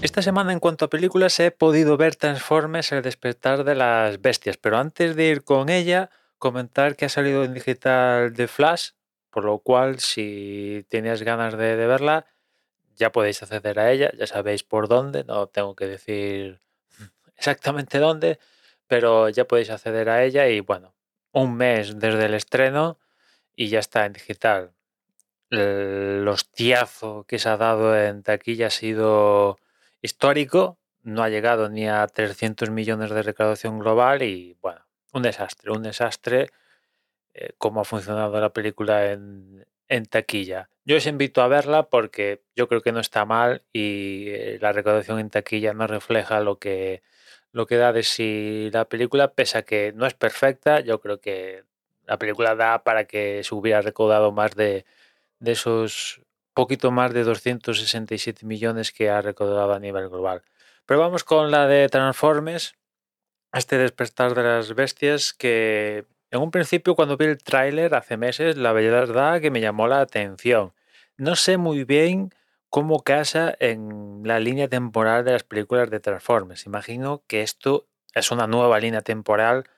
esta semana en cuanto a películas he podido ver Transformers El despertar de las bestias, pero antes de ir con ella, comentar que ha salido en digital de Flash, por lo cual si tenías ganas de, de verla, ya podéis acceder a ella, ya sabéis por dónde, no tengo que decir exactamente dónde, pero ya podéis acceder a ella y bueno, un mes desde el estreno y ya está en digital. El hostiazo que se ha dado en taquilla ha sido histórico, no ha llegado ni a 300 millones de recaudación global y bueno, un desastre, un desastre eh, cómo ha funcionado la película en, en taquilla. Yo os invito a verla porque yo creo que no está mal y eh, la recaudación en taquilla no refleja lo que, lo que da de sí la película, pese a que no es perfecta, yo creo que la película da para que se hubiera recaudado más de, de esos poquito más de 267 millones que ha recaudado a nivel global. Pero vamos con la de Transformers, este despertar de las bestias que en un principio cuando vi el tráiler hace meses, la verdad que me llamó la atención. No sé muy bien cómo casa en la línea temporal de las películas de Transformers. Imagino que esto es una nueva línea temporal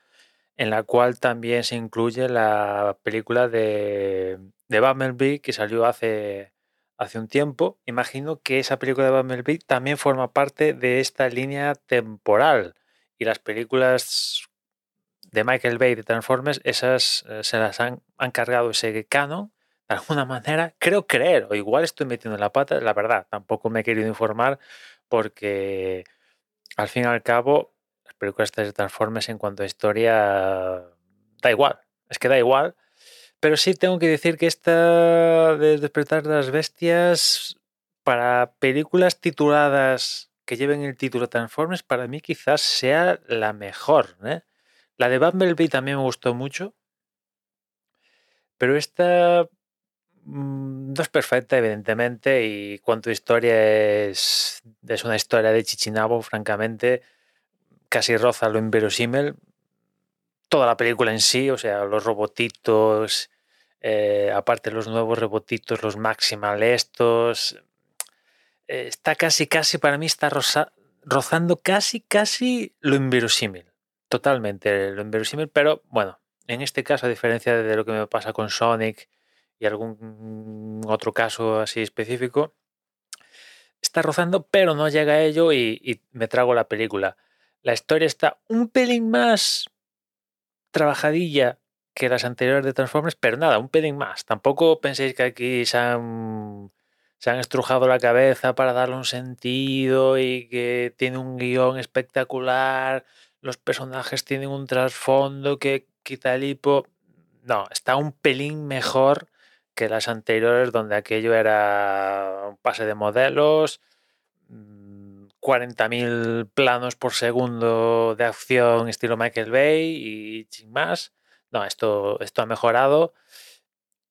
en la cual también se incluye la película de, de Bumblebee que salió hace, hace un tiempo. Imagino que esa película de Bumblebee también forma parte de esta línea temporal y las películas de Michael Bay de Transformers, esas eh, se las han, han cargado ese canon de alguna manera, creo creer, o igual estoy metiendo la pata, la verdad, tampoco me he querido informar porque al fin y al cabo las películas de Transformers en cuanto a historia da igual, es que da igual, pero sí tengo que decir que esta de Despertar de las Bestias para películas tituladas que lleven el título Transformers, para mí quizás sea la mejor. ¿eh? La de Bumblebee también me gustó mucho, pero esta mm, no es perfecta, evidentemente, y cuanto historia es, es una historia de Chichinabo, francamente, casi roza lo inverosímil. Toda la película en sí, o sea, los robotitos, eh, aparte los nuevos robotitos, los maximal estos, eh, está casi, casi, para mí está rozando casi, casi lo inverosímil. Totalmente lo inverosímil, pero bueno, en este caso, a diferencia de lo que me pasa con Sonic y algún otro caso así específico, está rozando, pero no llega a ello y me trago la película. La historia está un pelín más trabajadilla que las anteriores de Transformers, pero nada, un pelín más. Tampoco penséis que aquí se han, se han estrujado la cabeza para darle un sentido y que tiene un guion espectacular, los personajes tienen un trasfondo que quita el hipo. No, está un pelín mejor que las anteriores donde aquello era un pase de modelos, 40.000 planos por segundo de acción estilo Michael Bay y sin más. No, esto, esto ha mejorado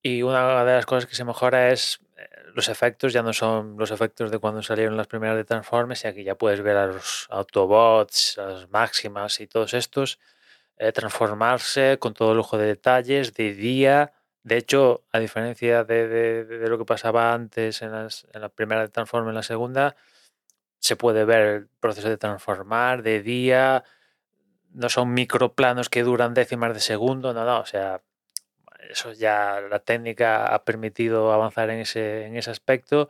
y una de las cosas que se mejora es eh, los efectos, ya no son los efectos de cuando salieron las primeras de Transformers y aquí ya puedes ver a los Autobots, a las Máximas y todos estos eh, transformarse con todo lujo de detalles, de día. De hecho, a diferencia de, de, de lo que pasaba antes en, las, en la primera de Transformers, en la segunda, se puede ver el proceso de transformar de día, no son microplanos que duran décimas de segundo, no, no, o sea, eso ya la técnica ha permitido avanzar en ese, en ese aspecto,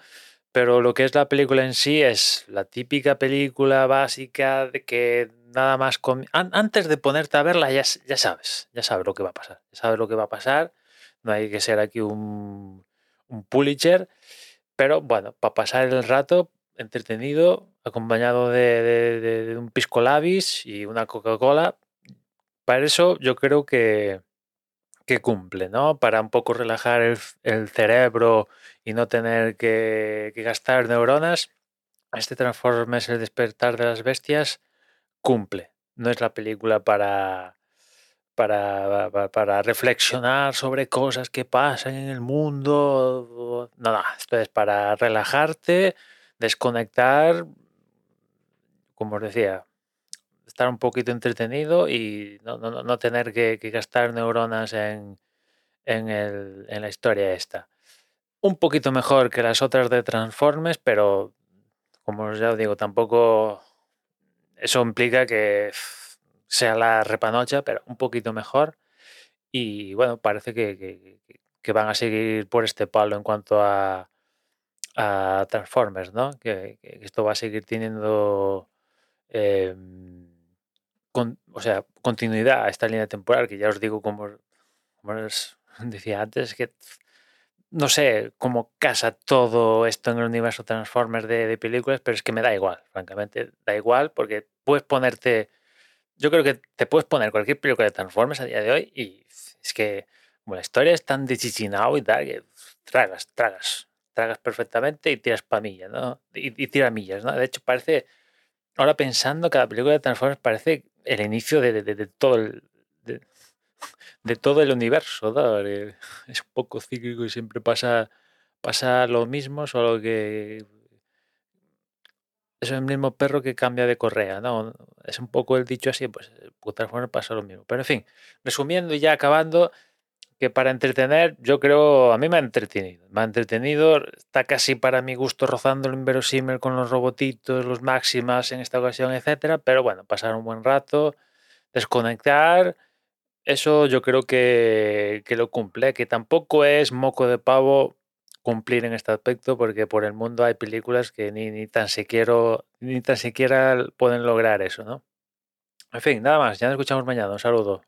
pero lo que es la película en sí es la típica película básica de que nada más antes de ponerte a verla ya, ya sabes, ya sabes lo que va a pasar, ya sabes lo que va a pasar, no hay que ser aquí un, un Pulitzer, pero bueno, para pasar el rato entretenido, acompañado de, un pisco labis y una Coca-Cola. Para eso yo creo que, que cumple, ¿no? Para un poco relajar el, cerebro y no tener que, gastar neuronas. Este Transformers el despertar de las bestias cumple. No es la película para, para, para, para reflexionar sobre cosas que pasan en el mundo. No, no, esto es para relajarte, desconectar, como os decía, estar un poquito entretenido y no, no, no tener que, que, gastar neuronas en, en, el, en, la historia esta. Un poquito mejor que las otras de Transformers, pero como ya os digo, tampoco eso implica que sea la repanocha, pero un poquito mejor. Y bueno, parece que, van a seguir por este palo en cuanto a, a Transformers, ¿no? Que, esto va a seguir teniendo em, o sea, continuidad a esta línea temporal, que ya os digo, como, decía antes, que no sé cómo casa todo esto en el universo Transformers de, películas, pero es que me da igual, francamente, da igual porque puedes ponerte, yo creo que te puedes poner cualquier película de Transformers a día de hoy y es que bueno, la historia es tan chichinao y tal que tragas, tragas, tragas perfectamente y tiras pamillas, ¿no? Y, y tiras millas, ¿no? De hecho, parece, ahora pensando, cada película de Transformers parece el inicio de, de, todo el, de todo el universo. Es un poco cíclico y siempre pasa, pasa lo mismo, solo que es el mismo perro que cambia de correa, ¿no? Es un poco el dicho así, pues forma pasa lo mismo. Pero en fin, resumiendo y ya acabando, que para entretener, yo creo, a mí me ha entretenido. Me ha entretenido, está casi para mi gusto rozando el inverosímil con los robotitos, los máximas en esta ocasión, etcétera. Pero bueno, pasar un buen rato, desconectar eso yo creo que, lo cumple, que tampoco es moco de pavo cumplir en este aspecto, porque por el mundo hay películas que ni, ni, tan, siquiera, ni tan siquiera pueden lograr eso, ¿no? En fin, nada más, ya nos escuchamos mañana, un saludo.